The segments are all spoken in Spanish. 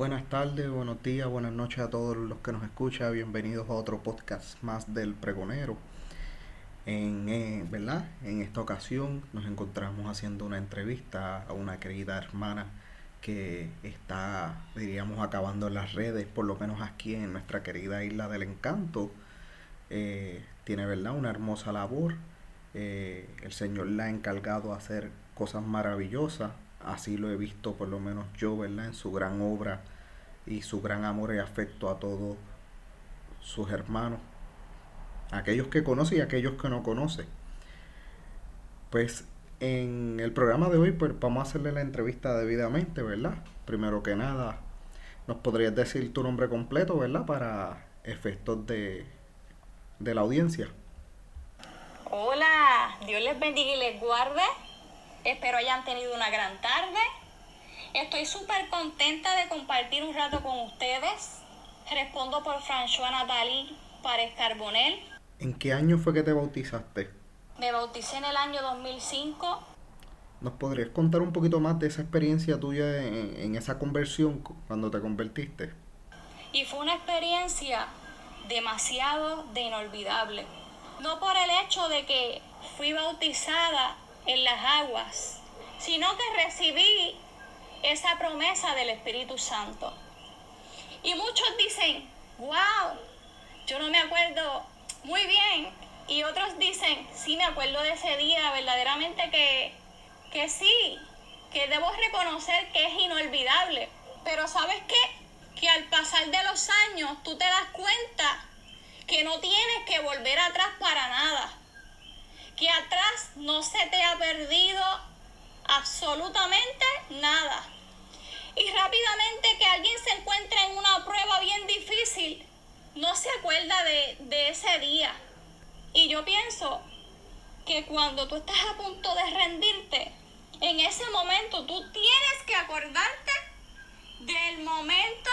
Buenas tardes, buenos días, buenas noches a todos los que nos escuchan. Bienvenidos a otro podcast más del pregonero. En, eh, ¿verdad? en esta ocasión nos encontramos haciendo una entrevista a una querida hermana que está, diríamos, acabando en las redes, por lo menos aquí en nuestra querida isla del encanto. Eh, tiene, ¿verdad?, una hermosa labor. Eh, el Señor la ha encargado a hacer cosas maravillosas. Así lo he visto, por lo menos yo, ¿verdad?, en su gran obra y su gran amor y afecto a todos sus hermanos, aquellos que conoce y aquellos que no conoce. Pues en el programa de hoy, pues vamos a hacerle la entrevista debidamente, ¿verdad? Primero que nada, nos podrías decir tu nombre completo, ¿verdad? Para efectos de, de la audiencia. Hola, Dios les bendiga y les guarde. Espero hayan tenido una gran tarde. Estoy súper contenta de compartir un rato con ustedes. Respondo por François Nathalie Párez Carbonel. ¿En qué año fue que te bautizaste? Me bauticé en el año 2005. ¿Nos podrías contar un poquito más de esa experiencia tuya en, en esa conversión cuando te convertiste? Y fue una experiencia demasiado de inolvidable. No por el hecho de que fui bautizada en las aguas, sino que recibí esa promesa del Espíritu Santo. Y muchos dicen, wow, yo no me acuerdo muy bien. Y otros dicen, sí, me acuerdo de ese día, verdaderamente que, que sí, que debo reconocer que es inolvidable. Pero ¿sabes qué? Que al pasar de los años tú te das cuenta que no tienes que volver atrás para nada. Que atrás no se te ha perdido absolutamente nada. Y rápidamente que alguien se encuentra en una prueba bien difícil, no se acuerda de, de ese día. Y yo pienso que cuando tú estás a punto de rendirte, en ese momento tú tienes que acordarte del momento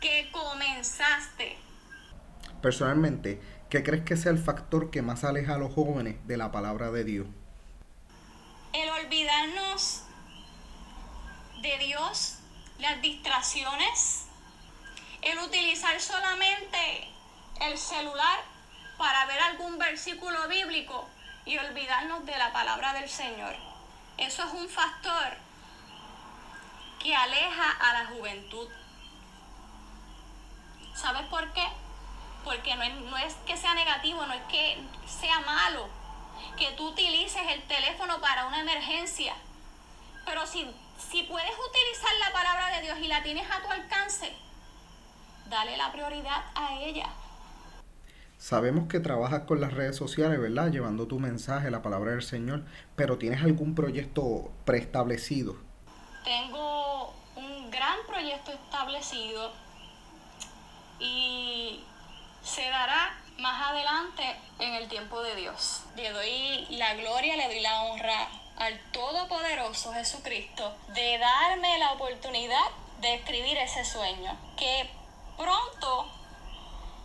que comenzaste. Personalmente, ¿qué crees que sea el factor que más aleja a los jóvenes de la palabra de Dios? El olvidarnos de Dios, las distracciones, el utilizar solamente el celular para ver algún versículo bíblico y olvidarnos de la palabra del Señor. Eso es un factor que aleja a la juventud. ¿Sabes por qué? Porque no es, no es que sea negativo, no es que sea malo que tú utilices el teléfono para una emergencia. Pero si, si puedes utilizar la palabra de Dios y la tienes a tu alcance, dale la prioridad a ella. Sabemos que trabajas con las redes sociales, ¿verdad? Llevando tu mensaje, la palabra del Señor, pero ¿tienes algún proyecto preestablecido? Tengo un gran proyecto establecido y se dará más adelante en el tiempo de Dios. Le doy la gloria, le doy la honra al Todopoderoso Jesucristo de darme la oportunidad de escribir ese sueño. Que pronto,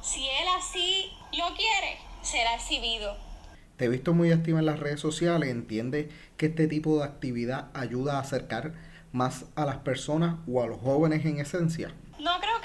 si Él así lo quiere, será exhibido. Te he visto muy activa en las redes sociales. ¿Entiendes que este tipo de actividad ayuda a acercar más a las personas o a los jóvenes en esencia? No creo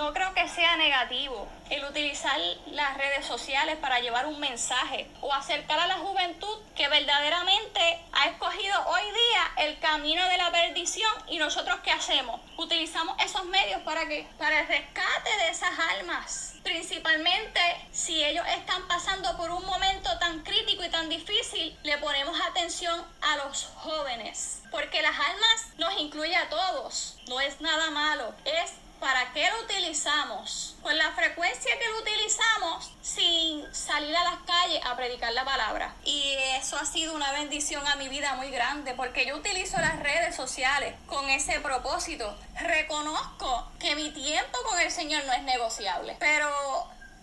no creo que sea negativo el utilizar las redes sociales para llevar un mensaje o acercar a la juventud que verdaderamente ha escogido hoy día el camino de la perdición y nosotros qué hacemos? Utilizamos esos medios para que para el rescate de esas almas, principalmente si ellos están pasando por un momento tan crítico y tan difícil, le ponemos atención a los jóvenes, porque las almas nos incluye a todos, no es nada malo, es ¿Para qué lo utilizamos? Con la frecuencia que lo utilizamos sin salir a las calles a predicar la palabra. Y eso ha sido una bendición a mi vida muy grande porque yo utilizo las redes sociales con ese propósito. Reconozco que mi tiempo con el Señor no es negociable, pero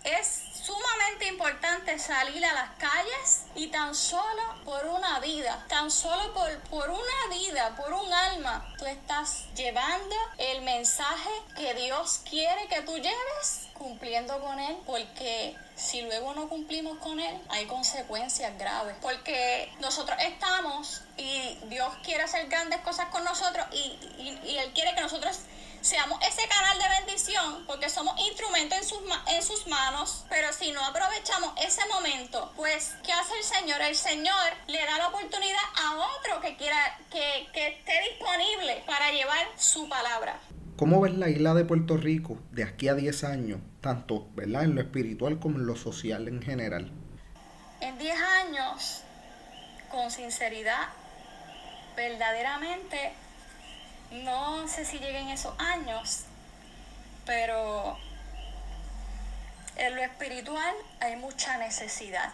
es sumamente importante salir a las calles y tan solo por una vida, tan solo por, por una vida, por un alma, tú estás llevando el mensaje que Dios quiere que tú lleves cumpliendo con Él, porque si luego no cumplimos con Él, hay consecuencias graves, porque nosotros estamos y Dios quiere hacer grandes cosas con nosotros y, y, y Él quiere que nosotros somos instrumentos en sus, en sus manos, pero si no aprovechamos ese momento, pues, ¿qué hace el Señor? El Señor le da la oportunidad a otro que quiera, que, que esté disponible para llevar su palabra. ¿Cómo ves la isla de Puerto Rico de aquí a 10 años, tanto ¿verdad? en lo espiritual como en lo social en general? En 10 años, con sinceridad, verdaderamente, no sé si lleguen esos años, pero en lo espiritual hay mucha necesidad.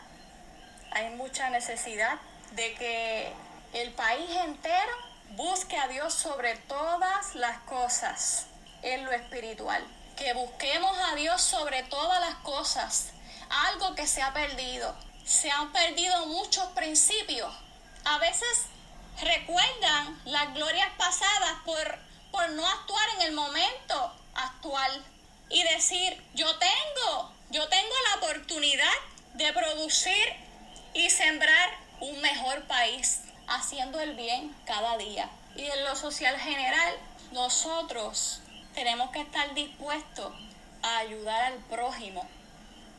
Hay mucha necesidad de que el país entero busque a Dios sobre todas las cosas en lo espiritual. Que busquemos a Dios sobre todas las cosas. Algo que se ha perdido. Se han perdido muchos principios. A veces recuerdan las glorias pasadas por, por no actuar en el momento actual. Y decir, yo tengo, yo tengo la oportunidad de producir y sembrar un mejor país haciendo el bien cada día. Y en lo social general, nosotros tenemos que estar dispuestos a ayudar al prójimo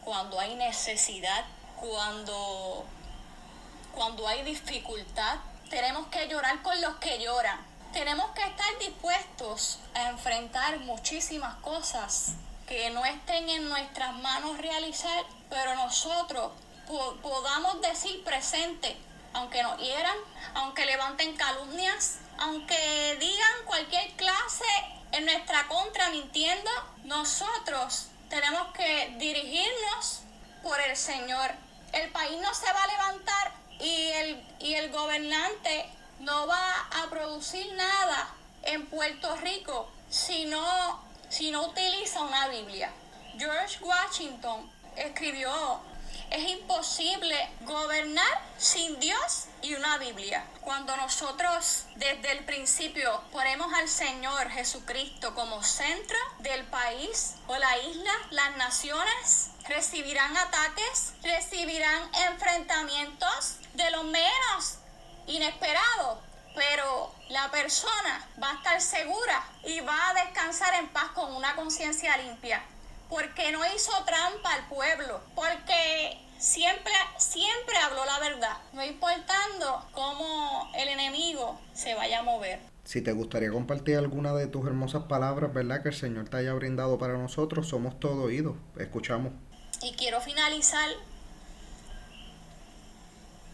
cuando hay necesidad, cuando, cuando hay dificultad. Tenemos que llorar con los que lloran. Tenemos que estar dispuestos a enfrentar muchísimas cosas que no estén en nuestras manos realizar, pero nosotros podamos decir presente aunque nos hieran, aunque levanten calumnias, aunque digan cualquier clase en nuestra contra mintiendo, nosotros tenemos que dirigirnos por el Señor. El país no se va a levantar y el, y el gobernante no va a producir nada en Puerto Rico si no, si no utiliza una Biblia. George Washington escribió es imposible gobernar sin Dios y una Biblia. Cuando nosotros desde el principio ponemos al Señor Jesucristo como centro del país o la isla, las naciones recibirán ataques, recibirán enfrentamientos de lo menos inesperados pero la persona va a estar segura y va a descansar en paz con una conciencia limpia porque no hizo trampa al pueblo, porque siempre, siempre habló la verdad, no importando cómo el enemigo se vaya a mover. Si te gustaría compartir alguna de tus hermosas palabras, ¿verdad? Que el Señor te haya brindado para nosotros, somos todo oídos, escuchamos. Y quiero finalizar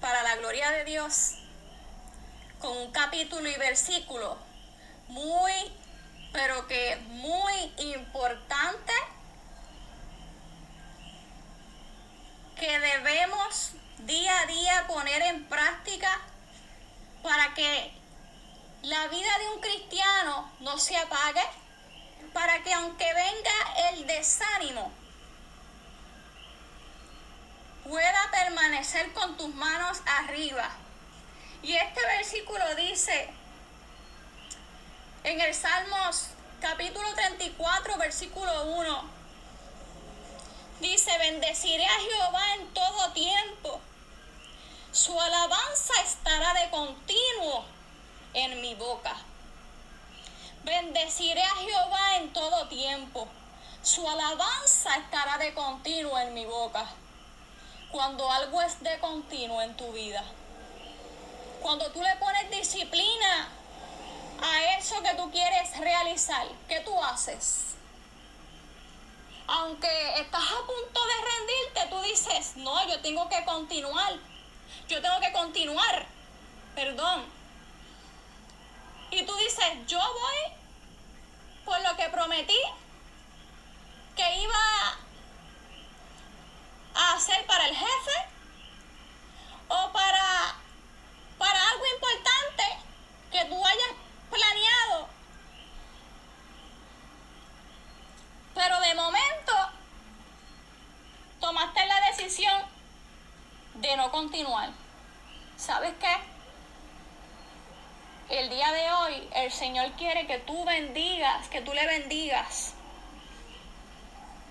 para la gloria de Dios con un capítulo y versículo muy, pero que muy importante que debemos día a día poner en práctica para que la vida de un cristiano no se apague, para que aunque venga el desánimo, pueda permanecer con tus manos arriba. Y este versículo dice en el Salmos capítulo 34, versículo 1, Dice, bendeciré a Jehová en todo tiempo. Su alabanza estará de continuo en mi boca. Bendeciré a Jehová en todo tiempo. Su alabanza estará de continuo en mi boca. Cuando algo es de continuo en tu vida. Cuando tú le pones disciplina a eso que tú quieres realizar, ¿qué tú haces? aunque estás a punto de rendirte, tú dices, no, yo tengo que continuar. Yo tengo que continuar. Perdón. Y tú dices, yo voy por lo que prometí que iba a hacer para el jefe o para, para algo importante que tú hayas planeado Pero de momento tomaste la decisión de no continuar. ¿Sabes qué? El día de hoy el Señor quiere que tú bendigas, que tú le bendigas.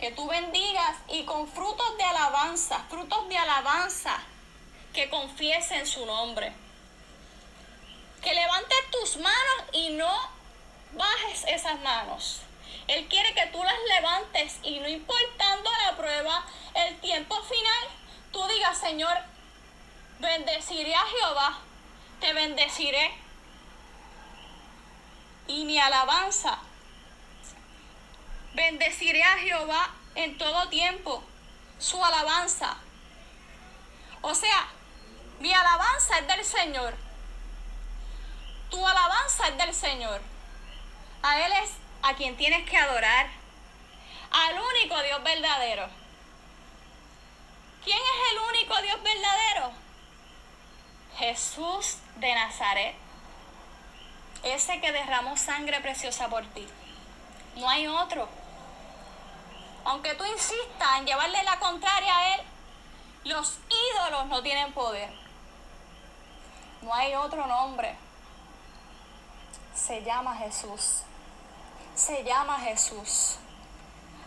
Que tú bendigas y con frutos de alabanza, frutos de alabanza, que confiesen su nombre. Que levantes tus manos y no bajes esas manos Él quiere que tú las levantes y no importando la prueba, el tiempo final, tú digas, Señor, bendeciré a Jehová, te bendeciré. Y mi alabanza, bendeciré a Jehová en todo tiempo, su alabanza. O sea, mi alabanza es del Señor. Tu alabanza es del Señor. A Él es a quien tienes que adorar. Al único Dios verdadero. ¿Quién es el único Dios verdadero? Jesús de Nazaret. Ese que derramó sangre preciosa por ti. No hay otro. Aunque tú insistas en llevarle la contraria a Él, los ídolos no tienen poder. No hay otro nombre. Se llama Jesús. Se llama Jesús.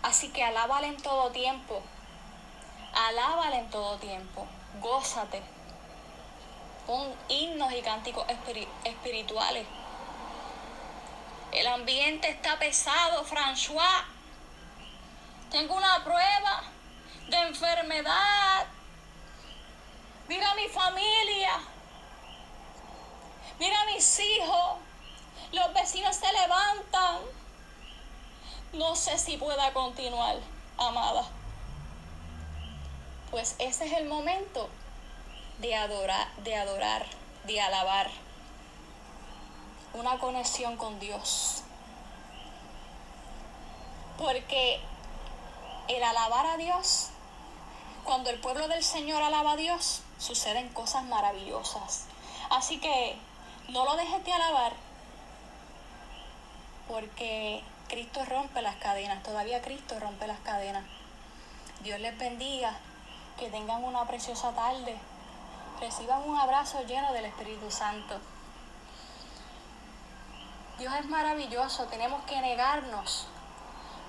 Así que alábale en todo tiempo. Alábale en todo tiempo. Gózate. Pon himnos y cánticos espirituales. El ambiente está pesado, François. Tengo una prueba de enfermedad. Mira mi familia. Mira mis hijos. Los vecinos se levantan. No sé si pueda continuar, amada. Pues ese es el momento de adorar, de adorar, de alabar. Una conexión con Dios. Porque el alabar a Dios, cuando el pueblo del Señor alaba a Dios, suceden cosas maravillosas. Así que no lo dejes de alabar, porque Cristo rompe las cadenas, todavía Cristo rompe las cadenas. Dios les bendiga, que tengan una preciosa tarde, reciban un abrazo lleno del Espíritu Santo. Dios es maravilloso, tenemos que negarnos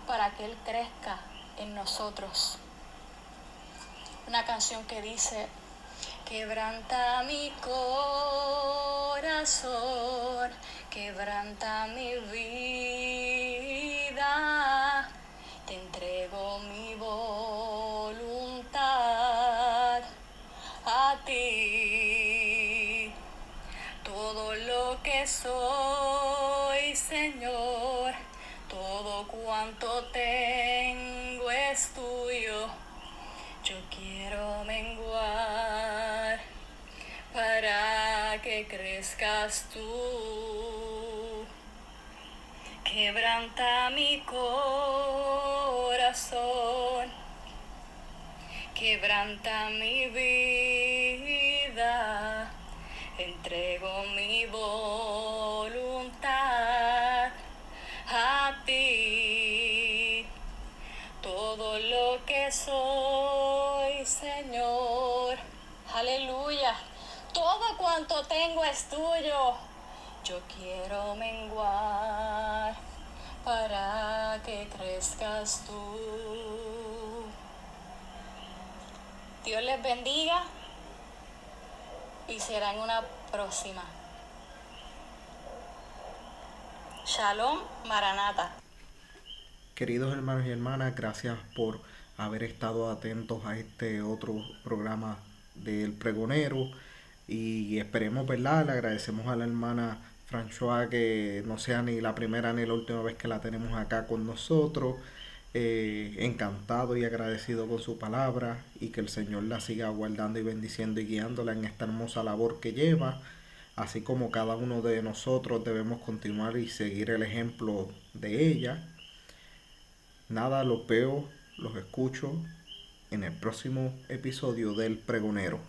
para que Él crezca en nosotros. Una canción que dice, quebranta mi corazón, quebranta mi vida, te entrego mi voluntad a ti, todo lo que soy, Señor, todo cuanto tengo yo quiero menguar para que crezcas tú. Quebranta mi corazón, quebranta mi vida, entrego mi cuanto tengo es tuyo. Yo quiero menguar para que crezcas tú. Dios les bendiga y será en una próxima. Shalom Maranata. Queridos hermanos y hermanas, gracias por haber estado atentos a este otro programa del pregonero y esperemos, ¿verdad? Le agradecemos a la hermana François que no sea ni la primera ni la última vez que la tenemos acá con nosotros. Eh, encantado y agradecido con su palabra y que el Señor la siga guardando y bendiciendo y guiándola en esta hermosa labor que lleva, así como cada uno de nosotros debemos continuar y seguir el ejemplo de ella. Nada, los veo, los escucho en el próximo episodio del pregonero.